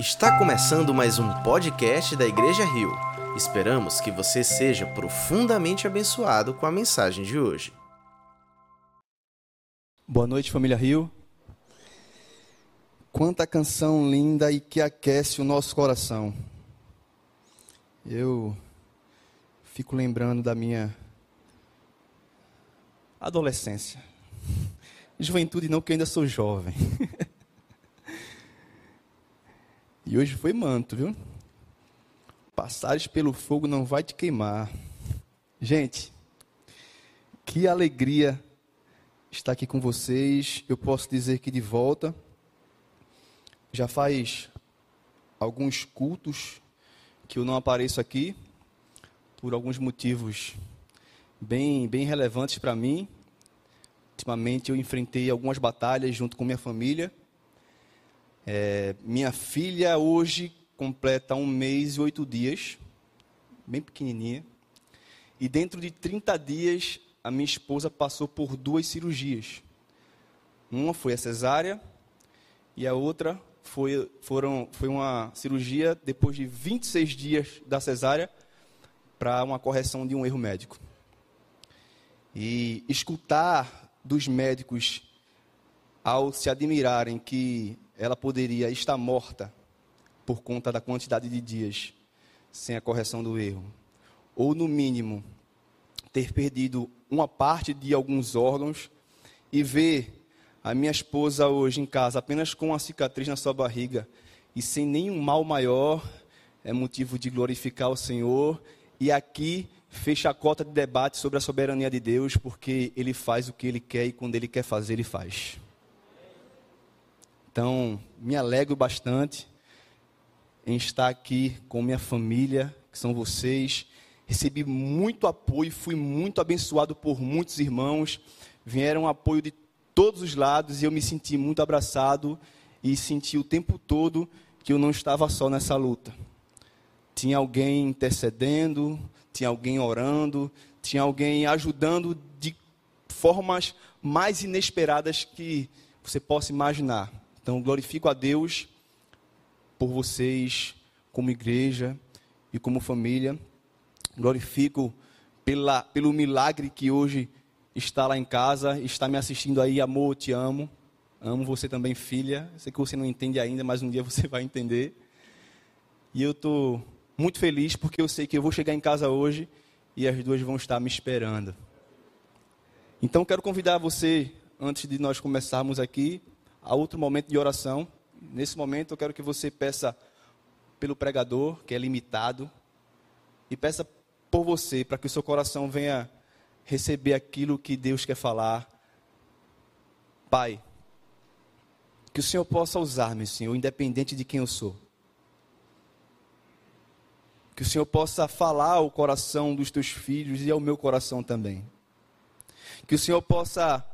Está começando mais um podcast da Igreja Rio. Esperamos que você seja profundamente abençoado com a mensagem de hoje. Boa noite, família Rio. Quanta canção linda e que aquece o nosso coração. Eu fico lembrando da minha adolescência. Juventude não, porque eu ainda sou jovem. E hoje foi manto, viu? Passares pelo fogo não vai te queimar. Gente, que alegria estar aqui com vocês. Eu posso dizer que de volta. Já faz alguns cultos que eu não apareço aqui por alguns motivos bem bem relevantes para mim. Ultimamente eu enfrentei algumas batalhas junto com minha família é, minha filha hoje completa um mês e oito dias, bem pequenininha. E dentro de 30 dias, a minha esposa passou por duas cirurgias. Uma foi a cesárea e a outra foi, foram, foi uma cirurgia depois de 26 dias da cesárea para uma correção de um erro médico. E escutar dos médicos ao se admirarem que ela poderia estar morta por conta da quantidade de dias sem a correção do erro, ou no mínimo ter perdido uma parte de alguns órgãos e ver a minha esposa hoje em casa apenas com uma cicatriz na sua barriga e sem nenhum mal maior, é motivo de glorificar o Senhor. E aqui fecha a cota de debate sobre a soberania de Deus, porque Ele faz o que Ele quer e quando Ele quer fazer, Ele faz. Então, me alegro bastante em estar aqui com minha família, que são vocês. Recebi muito apoio, fui muito abençoado por muitos irmãos. Vieram apoio de todos os lados e eu me senti muito abraçado e senti o tempo todo que eu não estava só nessa luta. Tinha alguém intercedendo, tinha alguém orando, tinha alguém ajudando de formas mais inesperadas que você possa imaginar. Então, glorifico a Deus por vocês, como igreja e como família. Glorifico pela, pelo milagre que hoje está lá em casa, está me assistindo aí. Amor, te amo. Amo você também, filha. Sei que você não entende ainda, mas um dia você vai entender. E eu estou muito feliz porque eu sei que eu vou chegar em casa hoje e as duas vão estar me esperando. Então, quero convidar você, antes de nós começarmos aqui, a outro momento de oração. Nesse momento eu quero que você peça pelo pregador, que é limitado, e peça por você, para que o seu coração venha receber aquilo que Deus quer falar. Pai, que o Senhor possa usar, meu Senhor, independente de quem eu sou. Que o Senhor possa falar ao coração dos teus filhos e ao meu coração também. Que o Senhor possa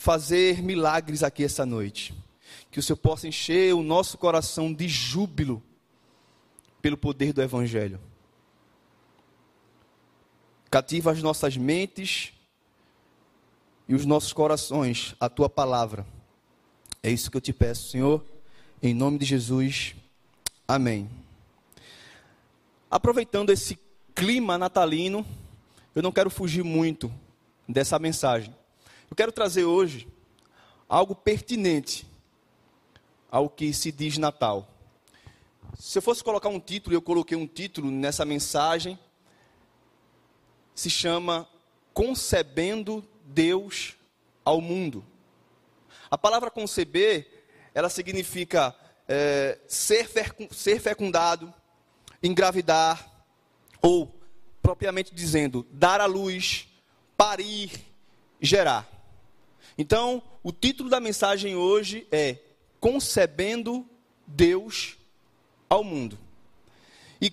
fazer milagres aqui essa noite. Que o Senhor possa encher o nosso coração de júbilo pelo poder do Evangelho. Cativa as nossas mentes e os nossos corações a tua palavra. É isso que eu te peço, Senhor, em nome de Jesus. Amém. Aproveitando esse clima natalino, eu não quero fugir muito dessa mensagem. Eu quero trazer hoje algo pertinente ao que se diz Natal. Se eu fosse colocar um título, eu coloquei um título nessa mensagem, se chama Concebendo Deus ao Mundo. A palavra conceber, ela significa é, ser, ser fecundado, engravidar, ou, propriamente dizendo, dar à luz, parir, gerar. Então, o título da mensagem hoje é Concebendo Deus ao Mundo. E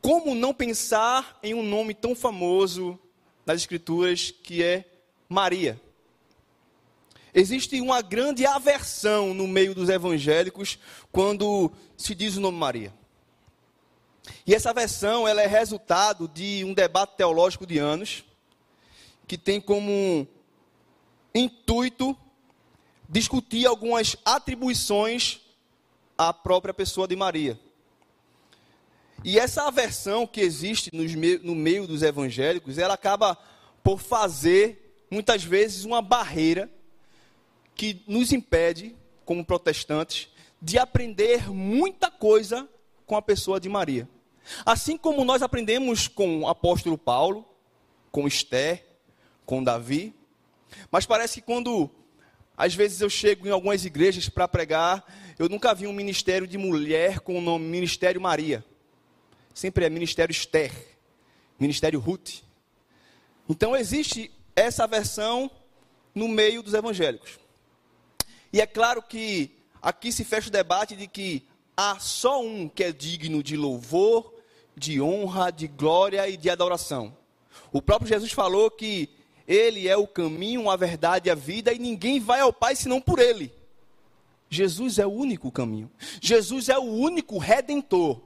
como não pensar em um nome tão famoso nas Escrituras que é Maria? Existe uma grande aversão no meio dos evangélicos quando se diz o nome Maria. E essa aversão ela é resultado de um debate teológico de anos, que tem como intuito discutir algumas atribuições à própria pessoa de Maria. E essa aversão que existe no meio dos evangélicos, ela acaba por fazer, muitas vezes, uma barreira que nos impede, como protestantes, de aprender muita coisa com a pessoa de Maria. Assim como nós aprendemos com o apóstolo Paulo, com Esther, com Davi, mas parece que quando às vezes eu chego em algumas igrejas para pregar, eu nunca vi um ministério de mulher com o nome Ministério Maria. Sempre é Ministério Esther, Ministério Ruth. Então existe essa versão no meio dos evangélicos. E é claro que aqui se fecha o debate de que há só um que é digno de louvor, de honra, de glória e de adoração. O próprio Jesus falou que ele é o caminho, a verdade e a vida, e ninguém vai ao Pai senão por Ele. Jesus é o único caminho. Jesus é o único redentor.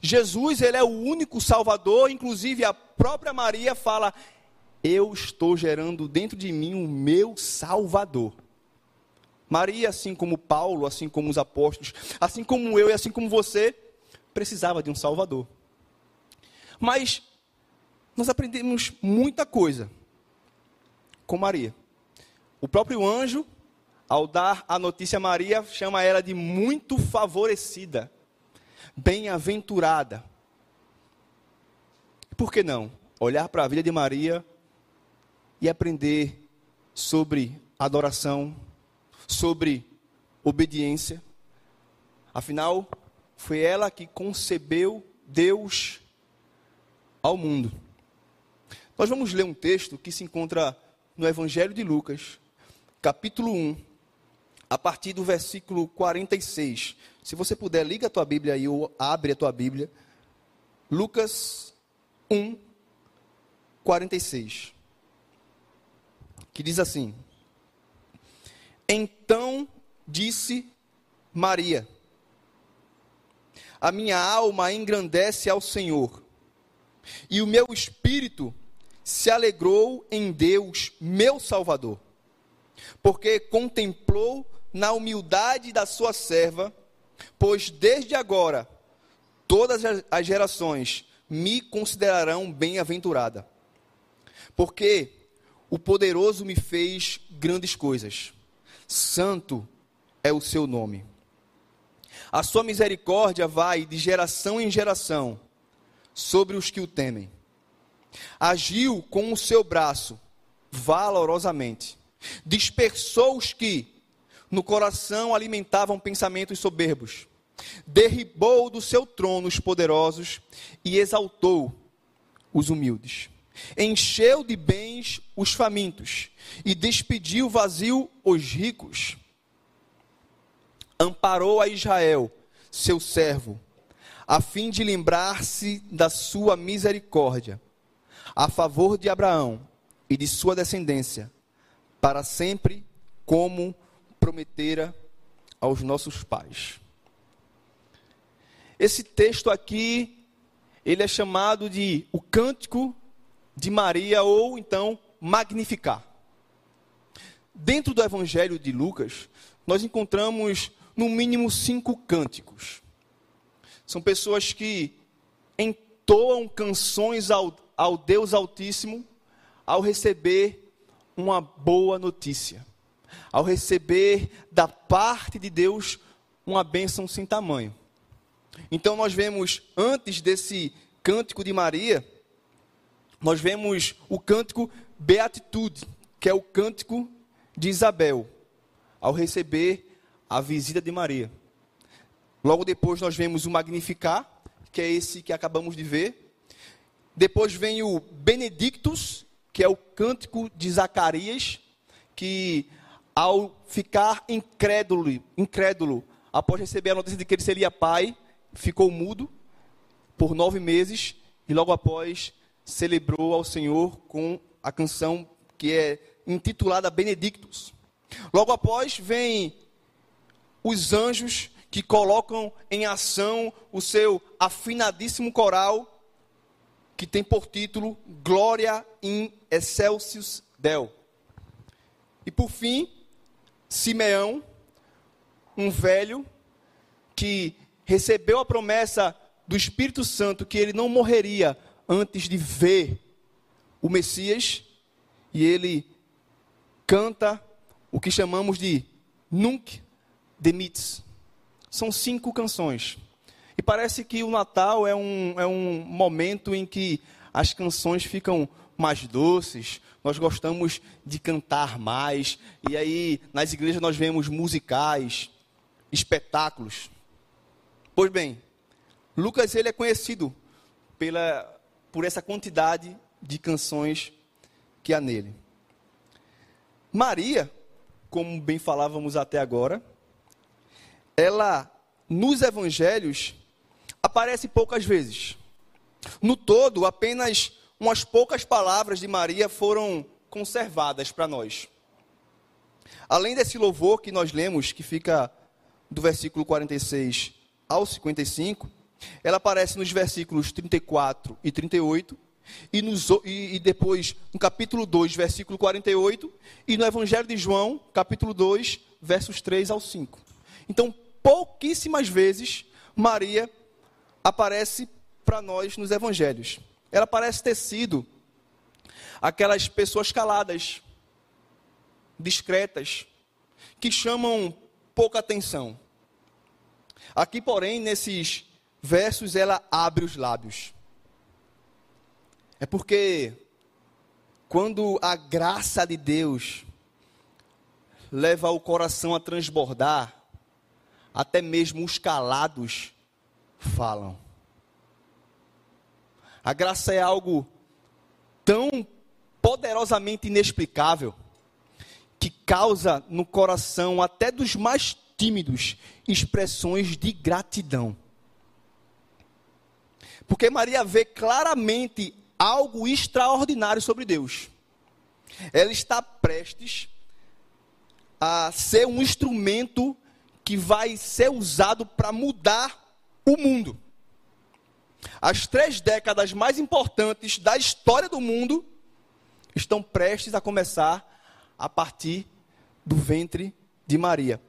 Jesus, ele é o único salvador, inclusive a própria Maria fala: "Eu estou gerando dentro de mim o meu salvador". Maria, assim como Paulo, assim como os apóstolos, assim como eu e assim como você, precisava de um salvador. Mas nós aprendemos muita coisa com Maria. O próprio anjo, ao dar a notícia a Maria, chama ela de muito favorecida, bem-aventurada. Por que não? Olhar para a vida de Maria e aprender sobre adoração, sobre obediência. Afinal, foi ela que concebeu Deus ao mundo. Nós vamos ler um texto que se encontra no Evangelho de Lucas, capítulo 1, a partir do versículo 46. Se você puder, liga a tua Bíblia aí ou abre a tua Bíblia. Lucas 1, 46. Que diz assim: Então disse Maria: A minha alma engrandece ao Senhor, e o meu espírito se alegrou em Deus, meu Salvador, porque contemplou na humildade da sua serva, pois desde agora todas as gerações me considerarão bem-aventurada. Porque o poderoso me fez grandes coisas. Santo é o seu nome. A sua misericórdia vai de geração em geração sobre os que o temem agiu com o seu braço valorosamente, dispersou os que no coração alimentavam pensamentos soberbos, derribou do seu trono os poderosos e exaltou os humildes. Encheu de bens os famintos e despediu vazio os ricos. Amparou a Israel, seu servo, a fim de lembrar-se da sua misericórdia a favor de Abraão e de sua descendência, para sempre, como prometera aos nossos pais. Esse texto aqui, ele é chamado de o Cântico de Maria, ou então Magnificar. Dentro do Evangelho de Lucas, nós encontramos no mínimo cinco cânticos. São pessoas que entoam canções ao, ao Deus Altíssimo ao receber uma boa notícia, ao receber da parte de Deus uma bênção sem tamanho. Então nós vemos antes desse cântico de Maria, nós vemos o cântico Beatitude, que é o cântico de Isabel, ao receber a visita de Maria. Logo depois nós vemos o Magnificar, que é esse que acabamos de ver, depois vem o Benedictus, que é o cântico de Zacarias, que ao ficar incrédulo, incrédulo, após receber a notícia de que ele seria pai, ficou mudo por nove meses e logo após celebrou ao Senhor com a canção que é intitulada Benedictus. Logo após vem os anjos que colocam em ação o seu afinadíssimo coral que tem por título Glória in Excelsis Deo. E por fim, Simeão, um velho que recebeu a promessa do Espírito Santo que ele não morreria antes de ver o Messias, e ele canta o que chamamos de Nunc Demits. São cinco canções. E parece que o Natal é um, é um momento em que as canções ficam mais doces, nós gostamos de cantar mais, e aí nas igrejas nós vemos musicais, espetáculos. Pois bem, Lucas ele é conhecido pela, por essa quantidade de canções que há nele. Maria, como bem falávamos até agora, ela nos evangelhos aparece poucas vezes. No todo, apenas umas poucas palavras de Maria foram conservadas para nós. Além desse louvor que nós lemos, que fica do versículo 46 ao 55, ela aparece nos versículos 34 e 38, e, nos, e, e, depois no capítulo 2, versículo 48, e no Evangelho de João, capítulo 2, versos 3 ao 5. Então, pouquíssimas vezes Maria aparece para nós nos evangelhos. Ela parece ter sido aquelas pessoas caladas, discretas, que chamam pouca atenção. Aqui, porém, nesses versos, ela abre os lábios. É porque quando a graça de Deus leva o coração a transbordar, até mesmo os calados falam. A graça é algo tão poderosamente inexplicável que causa no coração até dos mais tímidos expressões de gratidão. Porque Maria vê claramente algo extraordinário sobre Deus. Ela está prestes a ser um instrumento que vai ser usado para mudar o mundo. As três décadas mais importantes da história do mundo estão prestes a começar a partir do ventre de Maria.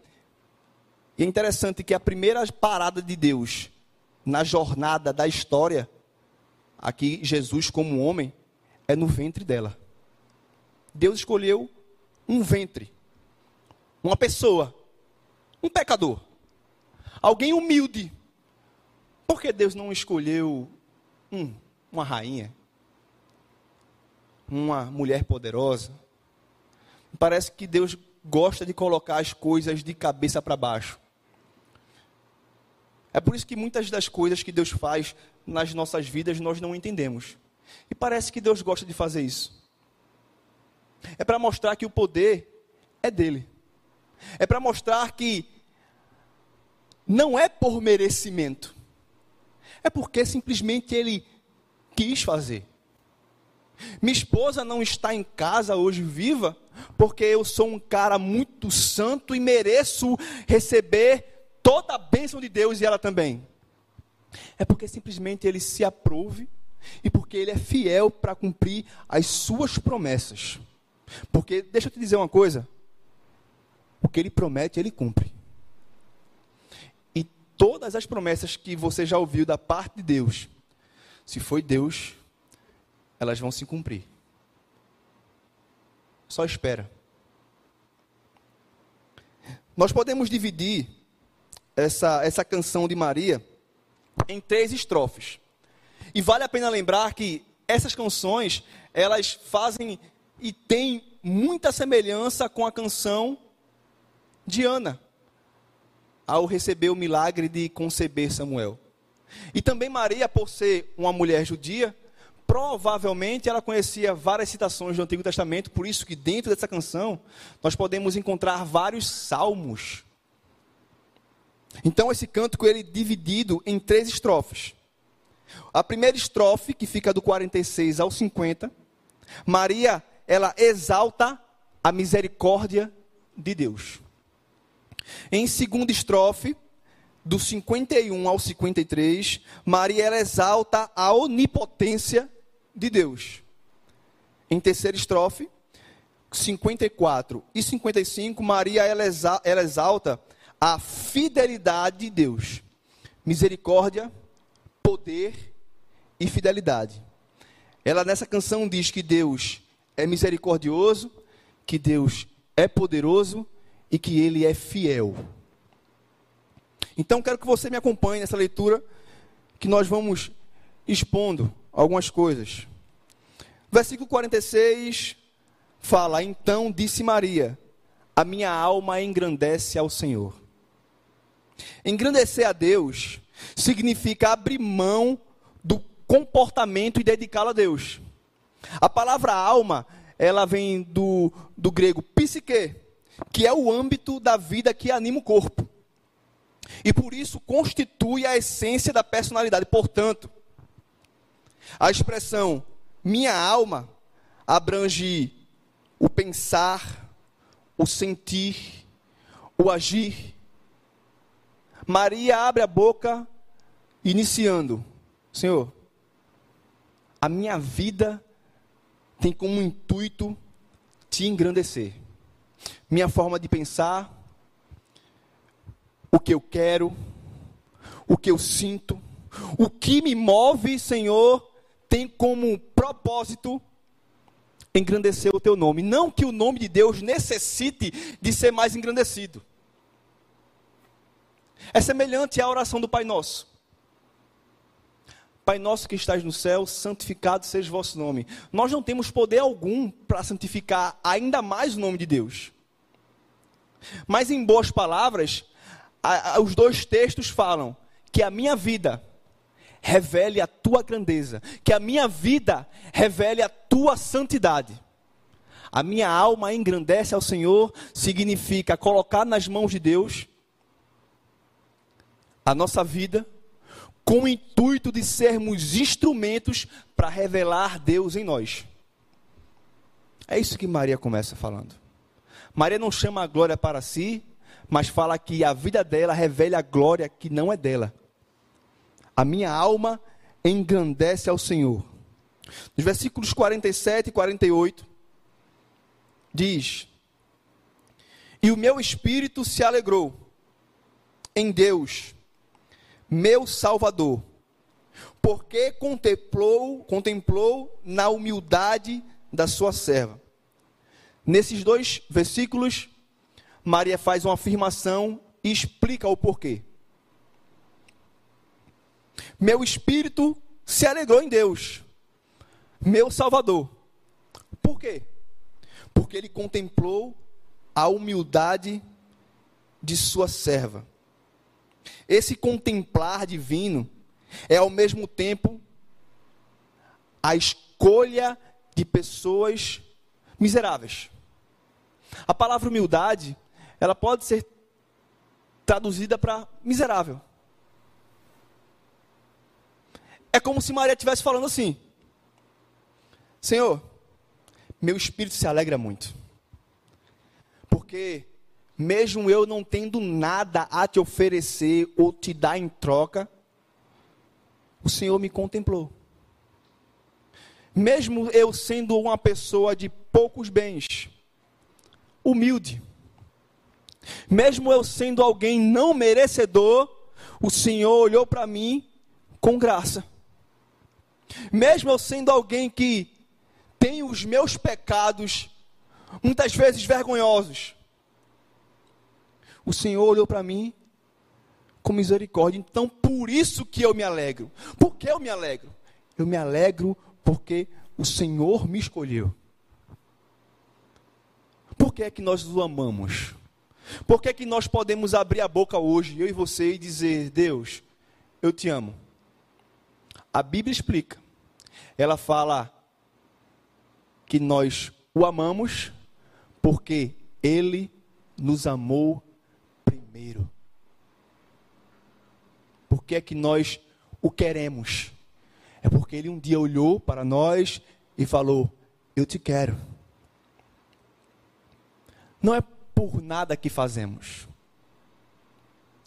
E é interessante que a primeira parada de Deus na jornada da história, aqui Jesus como homem, é no ventre dela. Deus escolheu um ventre, uma pessoa, um pecador, alguém humilde. Por que Deus não escolheu um, uma rainha? Uma mulher poderosa? Parece que Deus gosta de colocar as coisas de cabeça para baixo. É por isso que muitas das coisas que Deus faz nas nossas vidas nós não entendemos. E parece que Deus gosta de fazer isso. É para mostrar que o poder é dele. É para mostrar que não é por merecimento, é porque simplesmente ele quis fazer. Minha esposa não está em casa hoje viva porque eu sou um cara muito santo e mereço receber toda a bênção de Deus e ela também. É porque simplesmente ele se aprove e porque ele é fiel para cumprir as suas promessas. Porque, deixa eu te dizer uma coisa: o que ele promete, ele cumpre todas as promessas que você já ouviu da parte de Deus, se foi Deus, elas vão se cumprir. Só espera. Nós podemos dividir essa, essa canção de Maria em três estrofes. E vale a pena lembrar que essas canções, elas fazem e têm muita semelhança com a canção de Ana ao receber o milagre de conceber Samuel. E também Maria, por ser uma mulher judia, provavelmente ela conhecia várias citações do Antigo Testamento, por isso que dentro dessa canção nós podemos encontrar vários salmos. Então esse cântico ele é dividido em três estrofes. A primeira estrofe, que fica do 46 ao 50, Maria, ela exalta a misericórdia de Deus. Em segunda estrofe, do 51 ao 53, Maria ela exalta a onipotência de Deus. Em terceira estrofe, 54 e 55, Maria ela exalta a fidelidade de Deus. Misericórdia, poder e fidelidade. Ela nessa canção diz que Deus é misericordioso, que Deus é poderoso e que ele é fiel. Então quero que você me acompanhe nessa leitura que nós vamos expondo algumas coisas. Versículo 46 fala: Então disse Maria: A minha alma engrandece ao Senhor. Engrandecer a Deus significa abrir mão do comportamento e dedicá-lo a Deus. A palavra alma, ela vem do, do grego psique, que é o âmbito da vida que anima o corpo. E por isso constitui a essência da personalidade. Portanto, a expressão minha alma abrange o pensar, o sentir, o agir. Maria abre a boca, iniciando: Senhor, a minha vida tem como intuito te engrandecer. Minha forma de pensar, o que eu quero, o que eu sinto, o que me move, Senhor, tem como propósito engrandecer o teu nome. Não que o nome de Deus necessite de ser mais engrandecido. É semelhante à oração do Pai Nosso. Pai nosso que estás no céu, santificado seja o vosso nome. Nós não temos poder algum para santificar ainda mais o nome de Deus. Mas em boas palavras, a, a, os dois textos falam que a minha vida revele a tua grandeza, que a minha vida revele a tua santidade. A minha alma engrandece ao Senhor, significa colocar nas mãos de Deus a nossa vida, com o intuito de sermos instrumentos para revelar Deus em nós. É isso que Maria começa falando. Maria não chama a glória para si, mas fala que a vida dela revela a glória que não é dela. A minha alma engrandece ao Senhor. Nos versículos 47 e 48, diz: E o meu espírito se alegrou em Deus, meu Salvador, porque contemplou, contemplou na humildade da sua serva. Nesses dois versículos, Maria faz uma afirmação e explica o porquê. Meu espírito se alegrou em Deus, meu Salvador. Por quê? Porque ele contemplou a humildade de sua serva. Esse contemplar divino é ao mesmo tempo a escolha de pessoas miseráveis. A palavra humildade ela pode ser traduzida para miserável. É como se Maria estivesse falando assim: Senhor, meu espírito se alegra muito, porque mesmo eu não tendo nada a te oferecer ou te dar em troca, o Senhor me contemplou. Mesmo eu sendo uma pessoa de poucos bens, humilde, mesmo eu sendo alguém não merecedor, o Senhor olhou para mim com graça. Mesmo eu sendo alguém que tem os meus pecados, muitas vezes vergonhosos, o Senhor olhou para mim com misericórdia. Então, por isso que eu me alegro. Por que eu me alegro? Eu me alegro porque o Senhor me escolheu. Que é que nós o amamos? Por que, é que nós podemos abrir a boca hoje, eu e você, e dizer: Deus, eu te amo? A Bíblia explica. Ela fala que nós o amamos porque ele nos amou primeiro. Por que é que nós o queremos? É porque ele um dia olhou para nós e falou: Eu te quero. Não é por nada que fazemos.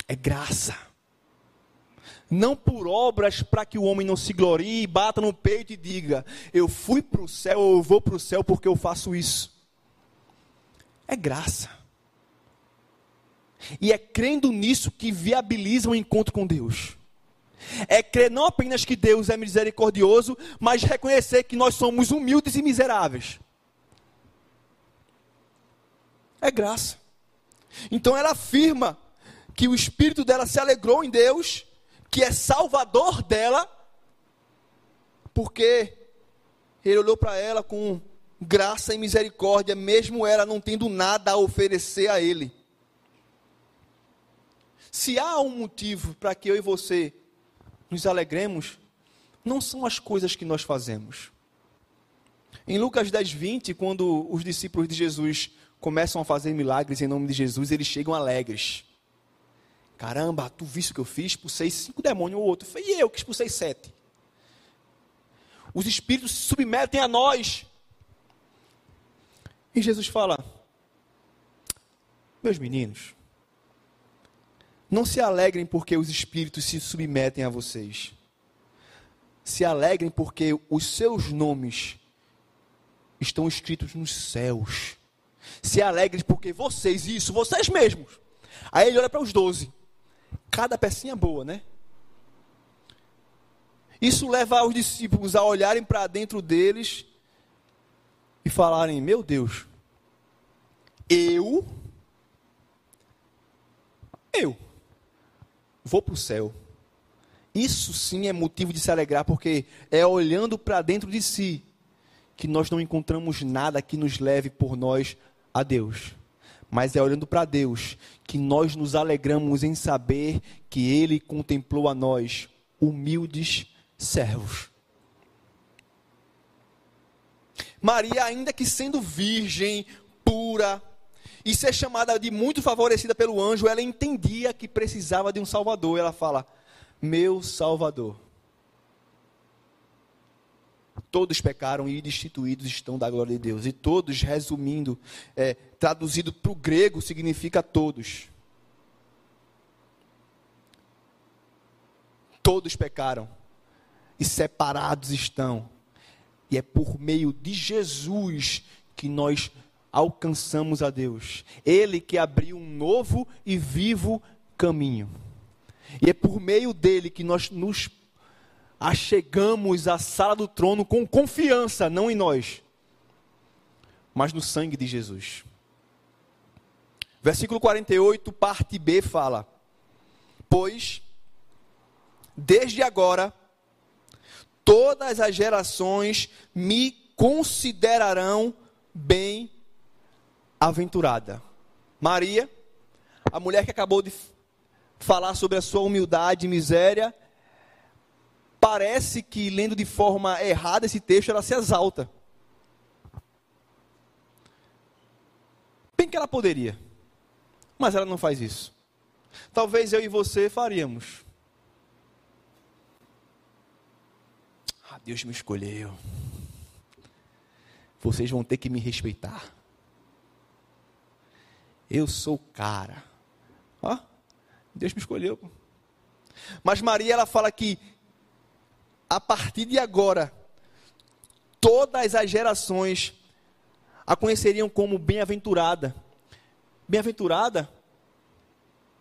É graça. Não por obras para que o homem não se glorie, bata no peito e diga: Eu fui para o céu, eu vou para o céu porque eu faço isso. É graça. E é crendo nisso que viabiliza o encontro com Deus. É crer não apenas que Deus é misericordioso, mas reconhecer que nós somos humildes e miseráveis. É graça. Então ela afirma que o espírito dela se alegrou em Deus, que é salvador dela, porque ele olhou para ela com graça e misericórdia, mesmo ela não tendo nada a oferecer a ele. Se há um motivo para que eu e você nos alegremos, não são as coisas que nós fazemos. Em Lucas 10, 20, quando os discípulos de Jesus começam a fazer milagres em nome de Jesus, eles chegam alegres. Caramba, tu viste o que eu fiz? Expulsei cinco demônios ou outro. Foi eu que expulsei sete. Os espíritos se submetem a nós. E Jesus fala: Meus meninos, não se alegrem porque os espíritos se submetem a vocês. Se alegrem porque os seus nomes estão escritos nos céus. Se alegrem porque vocês, isso, vocês mesmos. Aí ele olha para os doze. Cada pecinha boa, né? Isso leva os discípulos a olharem para dentro deles e falarem: Meu Deus, eu, eu, vou para o céu. Isso sim é motivo de se alegrar, porque é olhando para dentro de si que nós não encontramos nada que nos leve por nós a Deus. Mas é olhando para Deus que nós nos alegramos em saber que Ele contemplou a nós, humildes servos. Maria, ainda que sendo virgem, pura, e ser chamada de muito favorecida pelo anjo, ela entendia que precisava de um Salvador. Ela fala: Meu Salvador. Todos pecaram e destituídos estão da glória de Deus. E todos, resumindo, é, traduzido para o grego, significa todos. Todos pecaram e separados estão. E é por meio de Jesus que nós alcançamos a Deus. Ele que abriu um novo e vivo caminho. E é por meio dele que nós nos achegamos à sala do trono com confiança, não em nós, mas no sangue de Jesus. Versículo 48, parte B fala: Pois, desde agora, todas as gerações me considerarão bem aventurada. Maria, a mulher que acabou de falar sobre a sua humildade e miséria, parece que lendo de forma errada esse texto, ela se exalta. Bem que ela poderia, mas ela não faz isso. Talvez eu e você faríamos. Ah, Deus me escolheu. Vocês vão ter que me respeitar. Eu sou o cara. Ó, Deus me escolheu. Mas Maria, ela fala que a partir de agora, todas as gerações a conheceriam como bem-aventurada. Bem-aventurada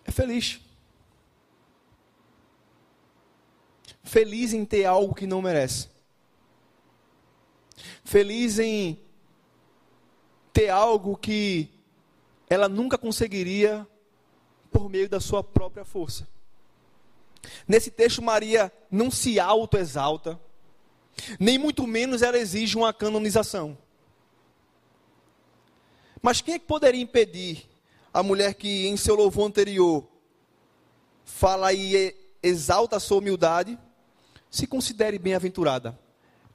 é feliz. Feliz em ter algo que não merece. Feliz em ter algo que ela nunca conseguiria por meio da sua própria força. Nesse texto, Maria não se autoexalta, nem muito menos ela exige uma canonização. Mas quem é que poderia impedir a mulher que em seu louvor anterior fala e exalta a sua humildade, se considere bem-aventurada?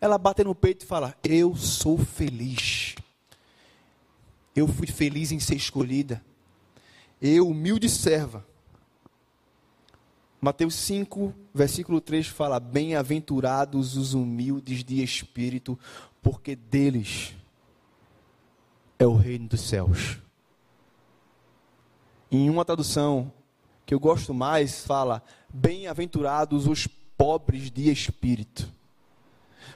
Ela bate no peito e fala: Eu sou feliz. Eu fui feliz em ser escolhida. Eu, humilde serva. Mateus 5, versículo 3 fala: Bem-aventurados os humildes de espírito, porque deles é o reino dos céus. Em uma tradução que eu gosto mais, fala: Bem-aventurados os pobres de espírito.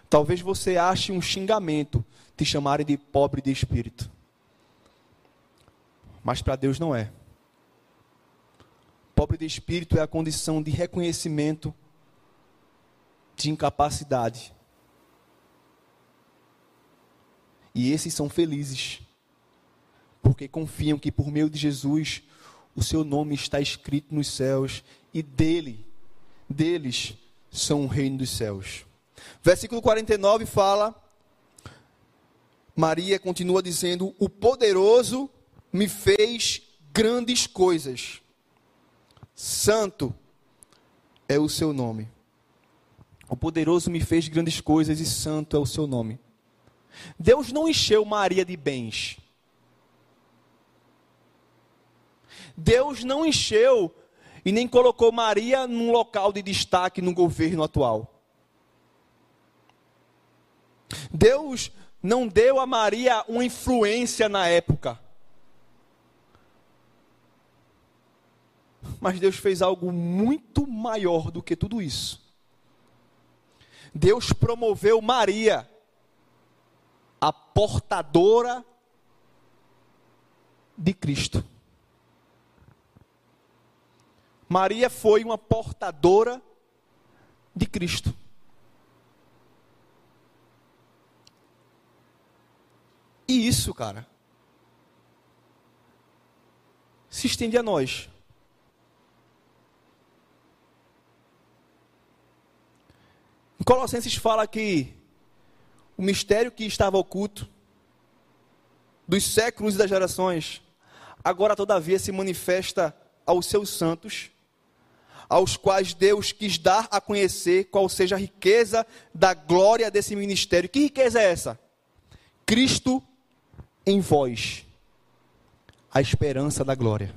Talvez você ache um xingamento te chamarem de pobre de espírito. Mas para Deus não é. Pobre de espírito é a condição de reconhecimento de incapacidade. E esses são felizes, porque confiam que por meio de Jesus o seu nome está escrito nos céus e dele, deles, são o reino dos céus. Versículo 49 fala: Maria continua dizendo: O poderoso me fez grandes coisas. Santo é o seu nome. O poderoso me fez grandes coisas e santo é o seu nome. Deus não encheu Maria de bens. Deus não encheu e nem colocou Maria num local de destaque no governo atual. Deus não deu a Maria uma influência na época. Mas Deus fez algo muito maior do que tudo isso. Deus promoveu Maria, a portadora de Cristo. Maria foi uma portadora de Cristo. E isso, cara, se estende a nós. Colossenses fala que o mistério que estava oculto dos séculos e das gerações, agora todavia se manifesta aos seus santos, aos quais Deus quis dar a conhecer qual seja a riqueza da glória desse ministério. Que riqueza é essa? Cristo em vós, a esperança da glória.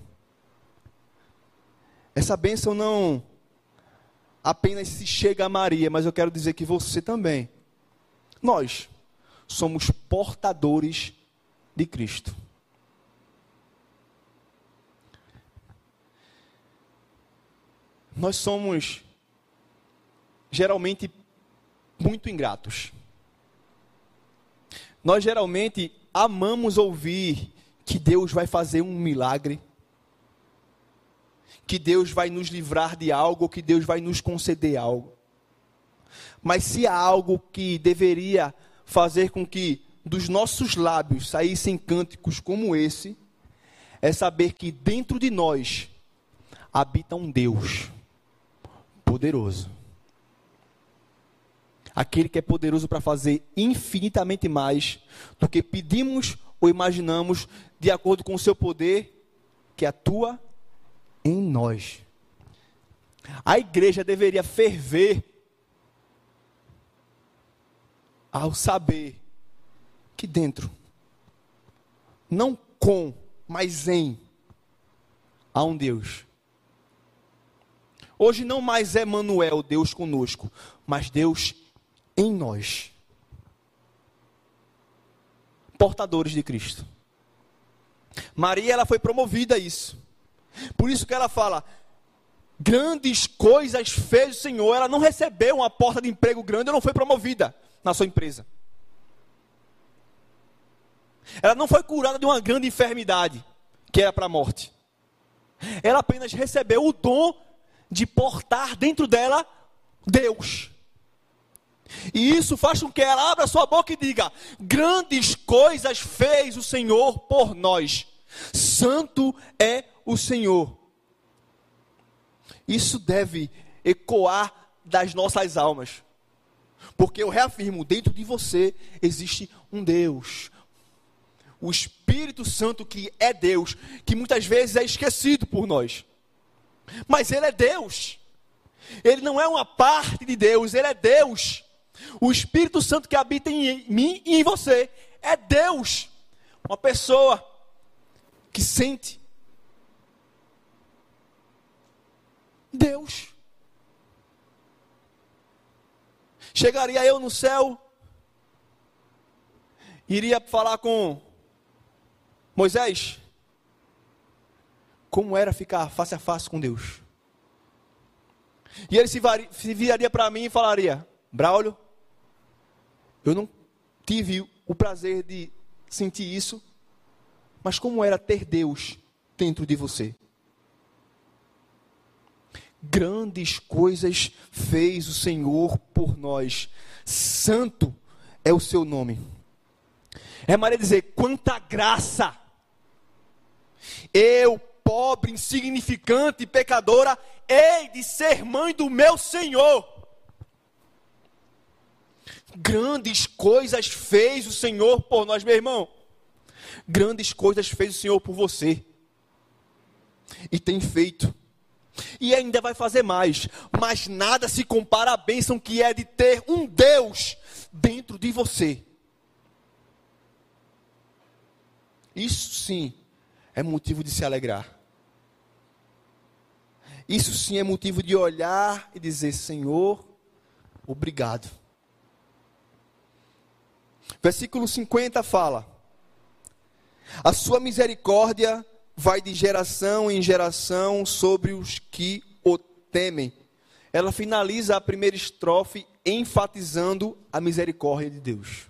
Essa bênção não apenas se chega a Maria, mas eu quero dizer que você também. Nós somos portadores de Cristo. Nós somos geralmente muito ingratos. Nós geralmente amamos ouvir que Deus vai fazer um milagre que Deus vai nos livrar de algo, que Deus vai nos conceder algo. Mas se há algo que deveria fazer com que dos nossos lábios saíssem cânticos como esse, é saber que dentro de nós habita um Deus poderoso. Aquele que é poderoso para fazer infinitamente mais do que pedimos ou imaginamos, de acordo com o seu poder que atua em nós. A igreja deveria ferver ao saber que dentro, não com, mas em, há um Deus. Hoje não mais é Manuel, Deus conosco, mas Deus em nós. Portadores de Cristo. Maria ela foi promovida a isso. Por isso que ela fala: grandes coisas fez o Senhor. Ela não recebeu uma porta de emprego grande, ela não foi promovida na sua empresa. Ela não foi curada de uma grande enfermidade, que era para a morte. Ela apenas recebeu o dom de portar dentro dela Deus. E isso faz com que ela abra sua boca e diga: Grandes coisas fez o Senhor por nós. Santo é o Senhor. Isso deve ecoar das nossas almas. Porque eu reafirmo, dentro de você existe um Deus. O Espírito Santo que é Deus, que muitas vezes é esquecido por nós. Mas ele é Deus. Ele não é uma parte de Deus, ele é Deus. O Espírito Santo que habita em mim e em você é Deus. Uma pessoa que sente Deus. Chegaria eu no céu, iria falar com Moisés, como era ficar face a face com Deus. E ele se, se viraria para mim e falaria: Braulio, eu não tive o prazer de sentir isso, mas como era ter Deus dentro de você? Grandes coisas fez o Senhor por nós. Santo é o seu nome. É Maria dizer: quanta graça! Eu, pobre, insignificante e pecadora, hei de ser mãe do meu Senhor. Grandes coisas fez o Senhor por nós, meu irmão. Grandes coisas fez o Senhor por você. E tem feito. E ainda vai fazer mais. Mas nada se compara à bênção que é de ter um Deus dentro de você. Isso sim é motivo de se alegrar. Isso sim é motivo de olhar e dizer: Senhor, obrigado. Versículo 50 fala: A sua misericórdia vai de geração em geração sobre os que o temem. Ela finaliza a primeira estrofe enfatizando a misericórdia de Deus.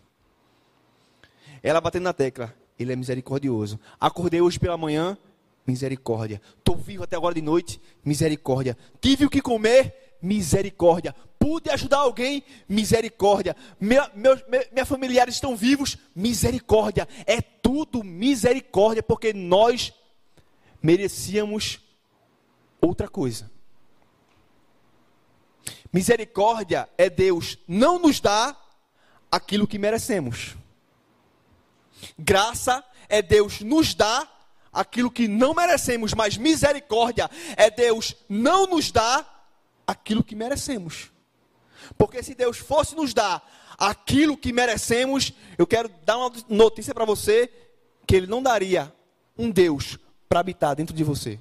Ela batendo na tecla, ele é misericordioso. Acordei hoje pela manhã, misericórdia. Estou vivo até agora de noite, misericórdia. Tive o que comer, misericórdia. Pude ajudar alguém, misericórdia. Meus familiares estão vivos, misericórdia. É tudo misericórdia, porque nós merecíamos outra coisa. Misericórdia é Deus não nos dar aquilo que merecemos. Graça é Deus nos dar aquilo que não merecemos, mas misericórdia é Deus não nos dar aquilo que merecemos. Porque se Deus fosse nos dar aquilo que merecemos, eu quero dar uma notícia para você que ele não daria um Deus para habitar dentro de você.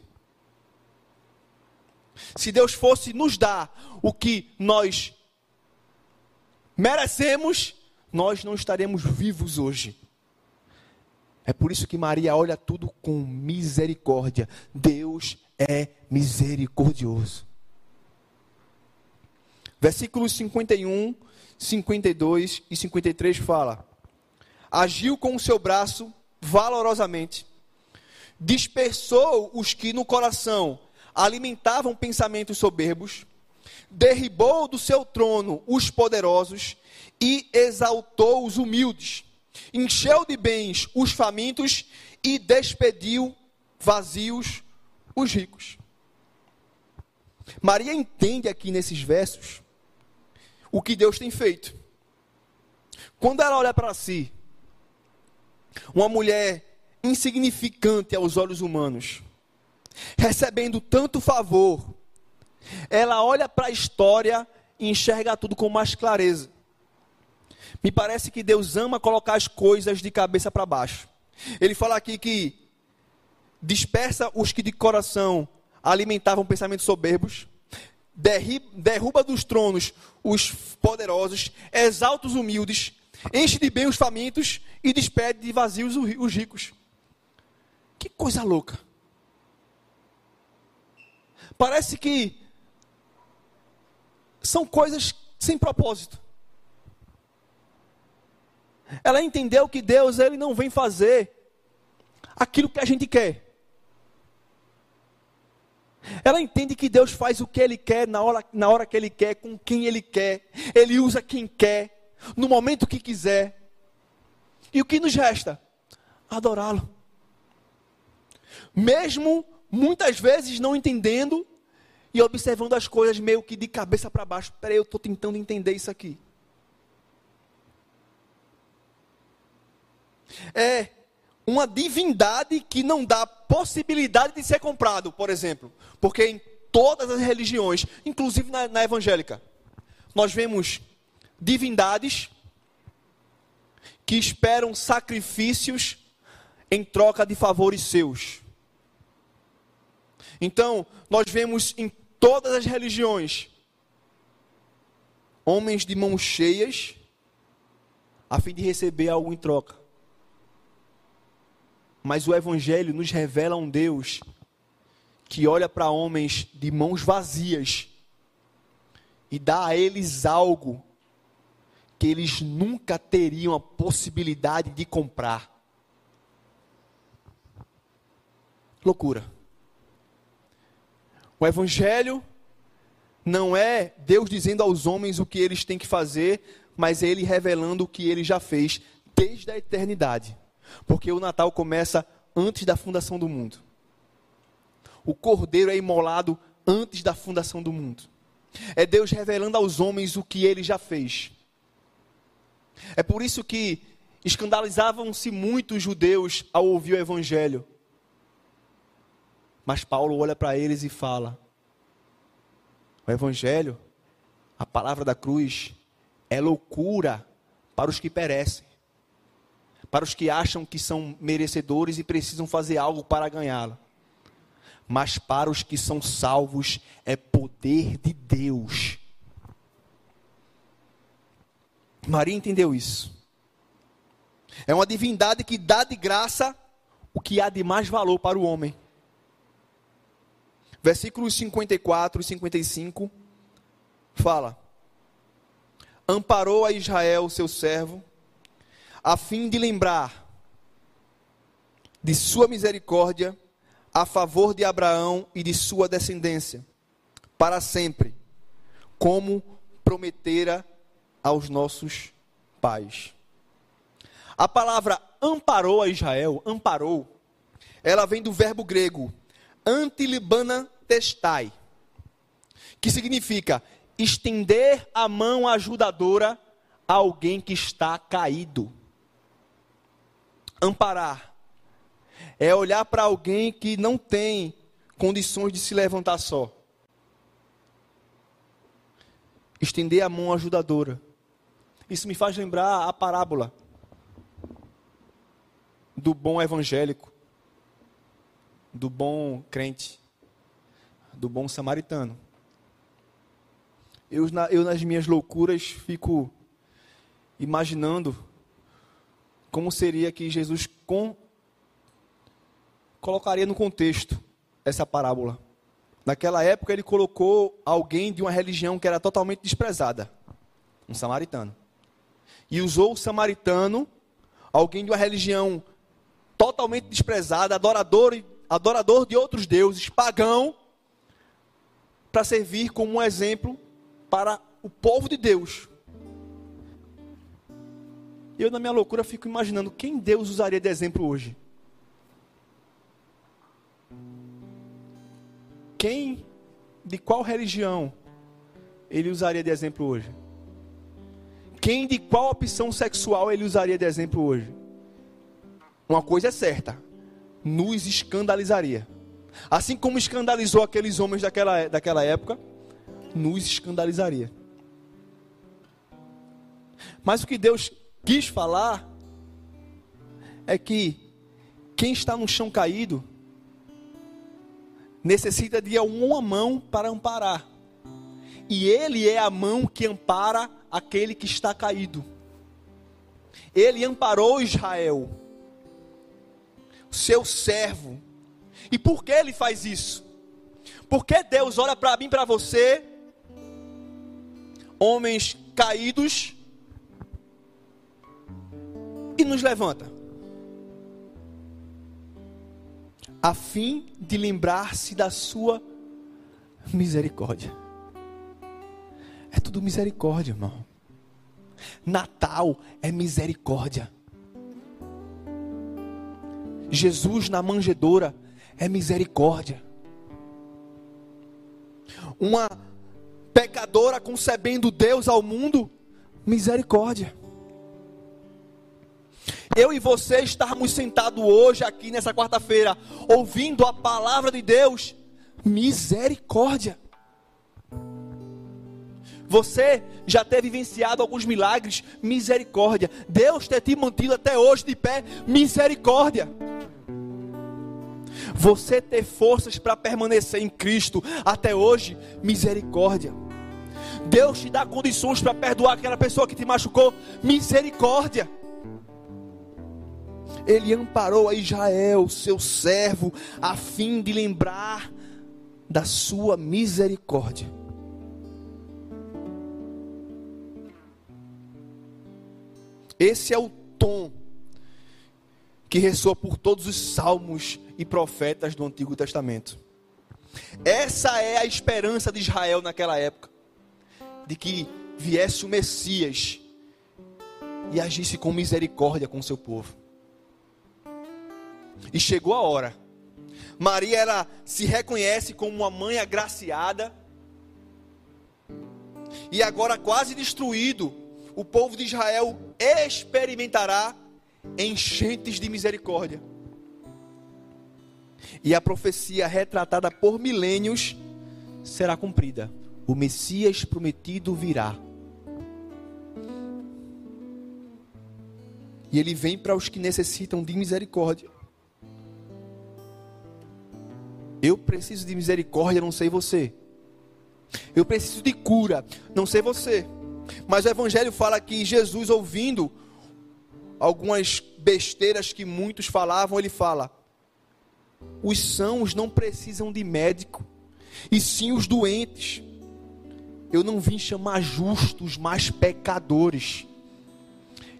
Se Deus fosse nos dar o que nós merecemos, nós não estaremos vivos hoje. É por isso que Maria olha tudo com misericórdia. Deus é misericordioso. Versículos 51, 52 e 53 fala: Agiu com o seu braço valorosamente dispersou os que no coração alimentavam pensamentos soberbos, derribou do seu trono os poderosos e exaltou os humildes, encheu de bens os famintos e despediu vazios os ricos. Maria entende aqui nesses versos o que Deus tem feito. Quando ela olha para si, uma mulher insignificante aos olhos humanos, recebendo tanto favor, ela olha para a história e enxerga tudo com mais clareza. Me parece que Deus ama colocar as coisas de cabeça para baixo. Ele fala aqui que dispersa os que de coração alimentavam pensamentos soberbos, derruba dos tronos os poderosos, exalta os humildes, enche de bem os famintos e despede de vazios os ricos. Que coisa louca. Parece que são coisas sem propósito. Ela entendeu que Deus ele não vem fazer aquilo que a gente quer. Ela entende que Deus faz o que Ele quer, na hora, na hora que Ele quer, com quem Ele quer. Ele usa quem quer, no momento que quiser. E o que nos resta? Adorá-lo mesmo muitas vezes não entendendo e observando as coisas meio que de cabeça para baixo. Peraí, eu estou tentando entender isso aqui. É uma divindade que não dá possibilidade de ser comprado, por exemplo. Porque em todas as religiões, inclusive na, na evangélica, nós vemos divindades que esperam sacrifícios em troca de favores seus. Então, nós vemos em todas as religiões homens de mãos cheias a fim de receber algo em troca. Mas o Evangelho nos revela um Deus que olha para homens de mãos vazias e dá a eles algo que eles nunca teriam a possibilidade de comprar. Loucura. O Evangelho não é Deus dizendo aos homens o que eles têm que fazer, mas é Ele revelando o que Ele já fez desde a eternidade. Porque o Natal começa antes da fundação do mundo. O cordeiro é imolado antes da fundação do mundo. É Deus revelando aos homens o que Ele já fez. É por isso que escandalizavam-se muito os judeus ao ouvir o Evangelho. Mas Paulo olha para eles e fala: o Evangelho, a palavra da cruz, é loucura para os que perecem, para os que acham que são merecedores e precisam fazer algo para ganhá-la. Mas para os que são salvos, é poder de Deus. Maria entendeu isso. É uma divindade que dá de graça o que há de mais valor para o homem versículos 54 e 55, fala: Amparou a Israel, seu servo, a fim de lembrar de sua misericórdia a favor de Abraão e de sua descendência, para sempre, como prometera aos nossos pais. A palavra amparou a Israel, amparou, ela vem do verbo grego antilibana testai, que significa estender a mão ajudadora a alguém que está caído. Amparar é olhar para alguém que não tem condições de se levantar só. Estender a mão ajudadora. Isso me faz lembrar a parábola do bom evangélico, do bom crente do bom samaritano. Eu, eu, nas minhas loucuras, fico imaginando como seria que Jesus com, colocaria no contexto essa parábola. Naquela época, ele colocou alguém de uma religião que era totalmente desprezada, um samaritano. E usou o samaritano, alguém de uma religião totalmente desprezada, adorador, adorador de outros deuses, pagão, para servir como um exemplo para o povo de Deus. Eu, na minha loucura, fico imaginando quem Deus usaria de exemplo hoje. Quem, de qual religião, ele usaria de exemplo hoje? Quem, de qual opção sexual, ele usaria de exemplo hoje? Uma coisa é certa: nos escandalizaria. Assim como escandalizou aqueles homens daquela, daquela época, nos escandalizaria. Mas o que Deus quis falar é que quem está no chão caído necessita de uma mão para amparar. E Ele é a mão que ampara aquele que está caído. Ele amparou Israel, seu servo, e por que ele faz isso? Porque Deus olha para mim, para você, homens caídos, e nos levanta, a fim de lembrar-se da sua misericórdia. É tudo misericórdia, irmão. Natal é misericórdia. Jesus na manjedoura é misericórdia. Uma pecadora concebendo Deus ao mundo, misericórdia. Eu e você estarmos sentados hoje aqui nessa quarta-feira, ouvindo a palavra de Deus, misericórdia. Você já ter vivenciado alguns milagres, misericórdia. Deus ter te mantido até hoje de pé, misericórdia. Você ter forças para permanecer em Cristo até hoje, misericórdia. Deus te dá condições para perdoar aquela pessoa que te machucou, misericórdia. Ele amparou a Israel, seu servo, a fim de lembrar da sua misericórdia. Esse é o que ressoa por todos os salmos e profetas do Antigo Testamento. Essa é a esperança de Israel naquela época, de que viesse o Messias e agisse com misericórdia com seu povo. E chegou a hora. Maria ela se reconhece como uma mãe agraciada. E agora quase destruído, o povo de Israel experimentará enchentes de misericórdia. E a profecia retratada por milênios será cumprida. O Messias prometido virá. E ele vem para os que necessitam de misericórdia. Eu preciso de misericórdia, não sei você. Eu preciso de cura, não sei você. Mas o Evangelho fala que Jesus, ouvindo algumas besteiras que muitos falavam, ele fala: os sãos não precisam de médico, e sim os doentes. Eu não vim chamar justos, mas pecadores.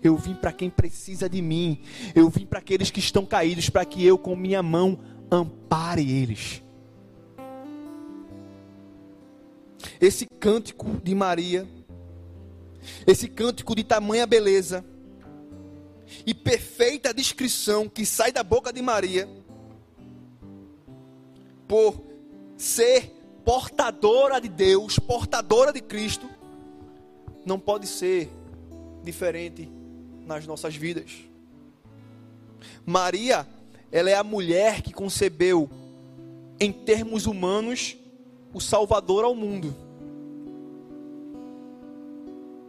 Eu vim para quem precisa de mim. Eu vim para aqueles que estão caídos, para que eu, com minha mão, ampare eles. Esse cântico de Maria, esse cântico de tamanha beleza e perfeita descrição que sai da boca de Maria, por ser portadora de Deus, portadora de Cristo, não pode ser diferente nas nossas vidas. Maria, ela é a mulher que concebeu, em termos humanos, o Salvador ao mundo.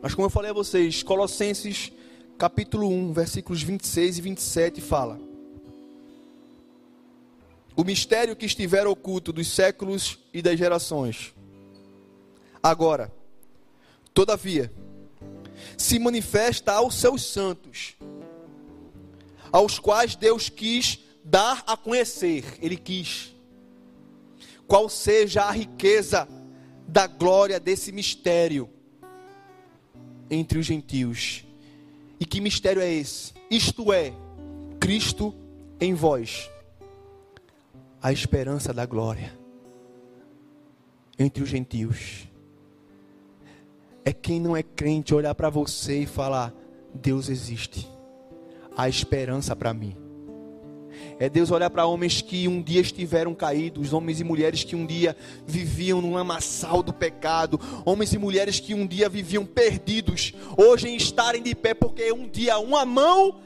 Mas como eu falei a vocês, Colossenses capítulo 1, versículos 26 e 27 fala: o mistério que estiver oculto dos séculos e das gerações. Agora, todavia, se manifesta aos seus santos, aos quais Deus quis dar a conhecer, Ele quis, qual seja a riqueza da glória desse mistério entre os gentios. E que mistério é esse? Isto é, Cristo em vós a esperança da glória entre os gentios. É quem não é crente olhar para você e falar: Deus existe, há esperança para mim. É Deus olhar para homens que um dia estiveram caídos, homens e mulheres que um dia viviam num lamaçal do pecado, homens e mulheres que um dia viviam perdidos, hoje em estarem de pé, porque um dia uma mão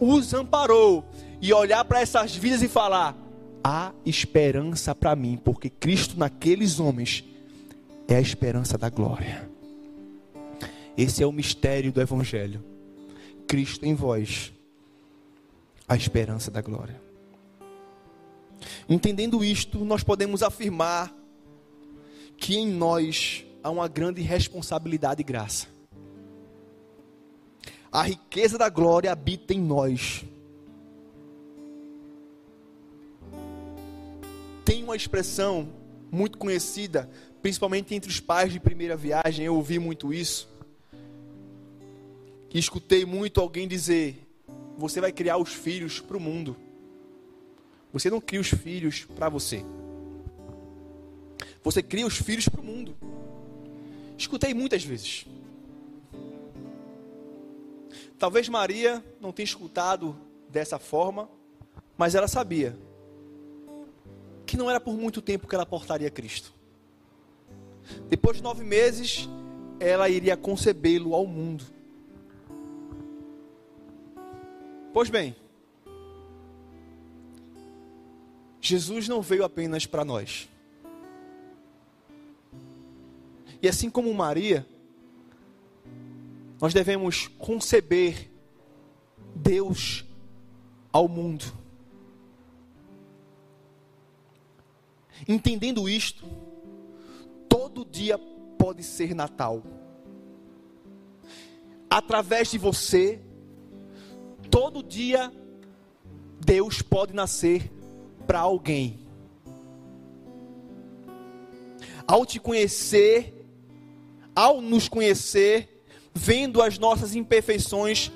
os amparou, e olhar para essas vidas e falar: há esperança para mim, porque Cristo naqueles homens é a esperança da glória. Esse é o mistério do Evangelho. Cristo em vós, a esperança da glória. Entendendo isto, nós podemos afirmar que em nós há uma grande responsabilidade e graça. A riqueza da glória habita em nós. Tem uma expressão muito conhecida, principalmente entre os pais de primeira viagem, eu ouvi muito isso. Escutei muito alguém dizer: Você vai criar os filhos para o mundo. Você não cria os filhos para você. Você cria os filhos para o mundo. Escutei muitas vezes. Talvez Maria não tenha escutado dessa forma, mas ela sabia que não era por muito tempo que ela portaria Cristo. Depois de nove meses, ela iria concebê-lo ao mundo. Pois bem, Jesus não veio apenas para nós. E assim como Maria, nós devemos conceber Deus ao mundo. Entendendo isto, todo dia pode ser Natal. Através de você, todo dia Deus pode nascer para alguém. Ao te conhecer, ao nos conhecer, vendo as nossas imperfeições,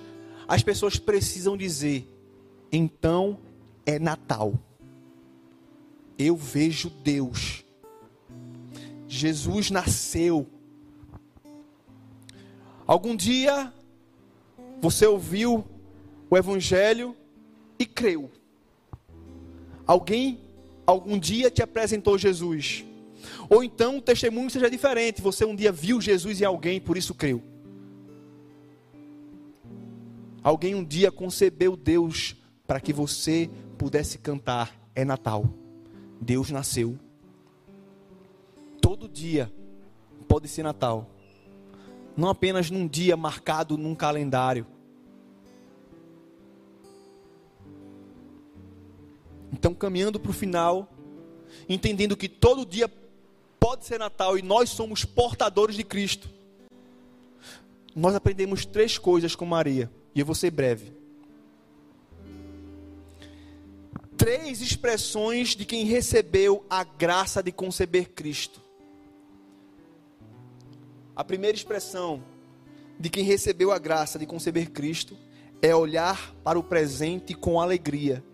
as pessoas precisam dizer: então é Natal eu vejo Deus Jesus nasceu. Algum dia você ouviu o Evangelho e creu. Alguém algum dia te apresentou Jesus. Ou então o testemunho seja diferente. Você um dia viu Jesus em alguém, por isso creu. Alguém um dia concebeu Deus para que você pudesse cantar. É Natal. Deus nasceu. Todo dia pode ser Natal. Não apenas num dia marcado num calendário. Então, caminhando para o final, entendendo que todo dia pode ser Natal e nós somos portadores de Cristo, nós aprendemos três coisas com Maria, e eu vou ser breve. Três expressões de quem recebeu a graça de conceber Cristo. A primeira expressão de quem recebeu a graça de conceber Cristo é olhar para o presente com alegria.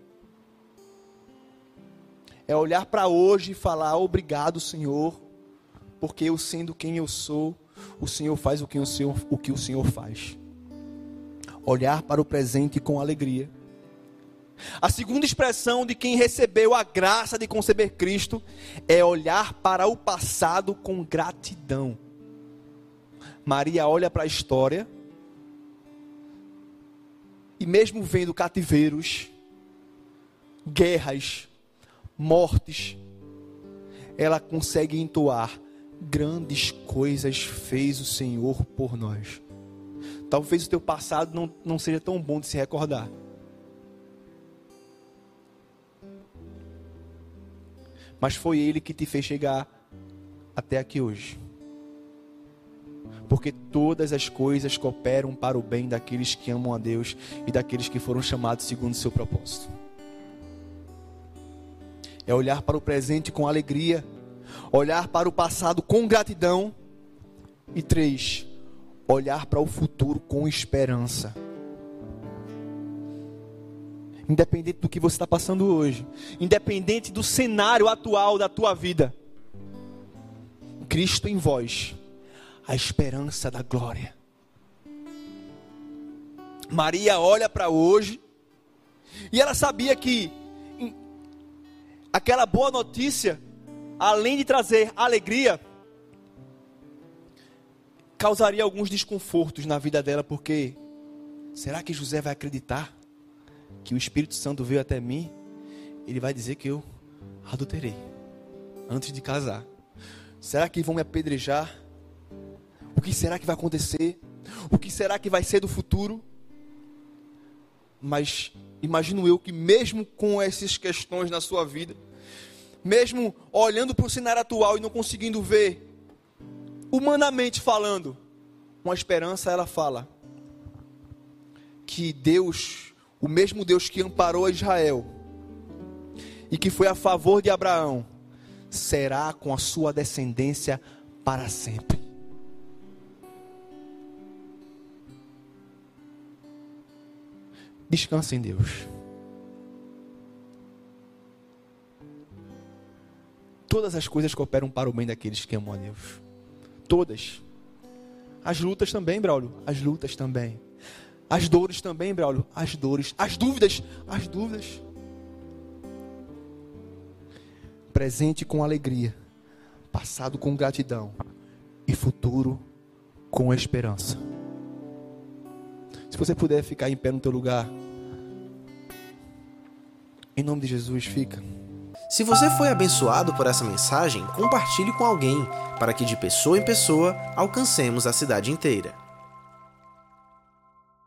É olhar para hoje e falar: Obrigado, Senhor, porque eu sendo quem eu sou, o Senhor faz o que o Senhor, o que o Senhor faz. Olhar para o presente com alegria. A segunda expressão de quem recebeu a graça de conceber Cristo é olhar para o passado com gratidão. Maria olha para a história e, mesmo vendo cativeiros, guerras, mortes, ela consegue entoar: grandes coisas fez o Senhor por nós. Talvez o teu passado não, não seja tão bom de se recordar. Mas foi Ele que te fez chegar até aqui hoje porque todas as coisas cooperam para o bem daqueles que amam a Deus e daqueles que foram chamados segundo o seu propósito. É olhar para o presente com alegria, olhar para o passado com gratidão e três, olhar para o futuro com esperança. Independente do que você está passando hoje, independente do cenário atual da tua vida, Cristo em vós a esperança da glória. Maria olha para hoje e ela sabia que aquela boa notícia, além de trazer alegria, causaria alguns desconfortos na vida dela, porque será que José vai acreditar que o Espírito Santo veio até mim? Ele vai dizer que eu adulterei antes de casar. Será que vão me apedrejar? O que será que vai acontecer? O que será que vai ser do futuro? Mas imagino eu que, mesmo com essas questões na sua vida, mesmo olhando para o cenário atual e não conseguindo ver, humanamente falando, uma esperança, ela fala que Deus, o mesmo Deus que amparou Israel e que foi a favor de Abraão, será com a sua descendência para sempre. Descansa em Deus. Todas as coisas cooperam para o bem daqueles que amam a Deus. Todas. As lutas também, Braulio. As lutas também. As dores também, Braulio. As dores. As dúvidas. As dúvidas. Presente com alegria. Passado com gratidão. E futuro com esperança. Se você puder ficar em pé no teu lugar. Em nome de Jesus, fica. Se você foi abençoado por essa mensagem, compartilhe com alguém, para que de pessoa em pessoa alcancemos a cidade inteira.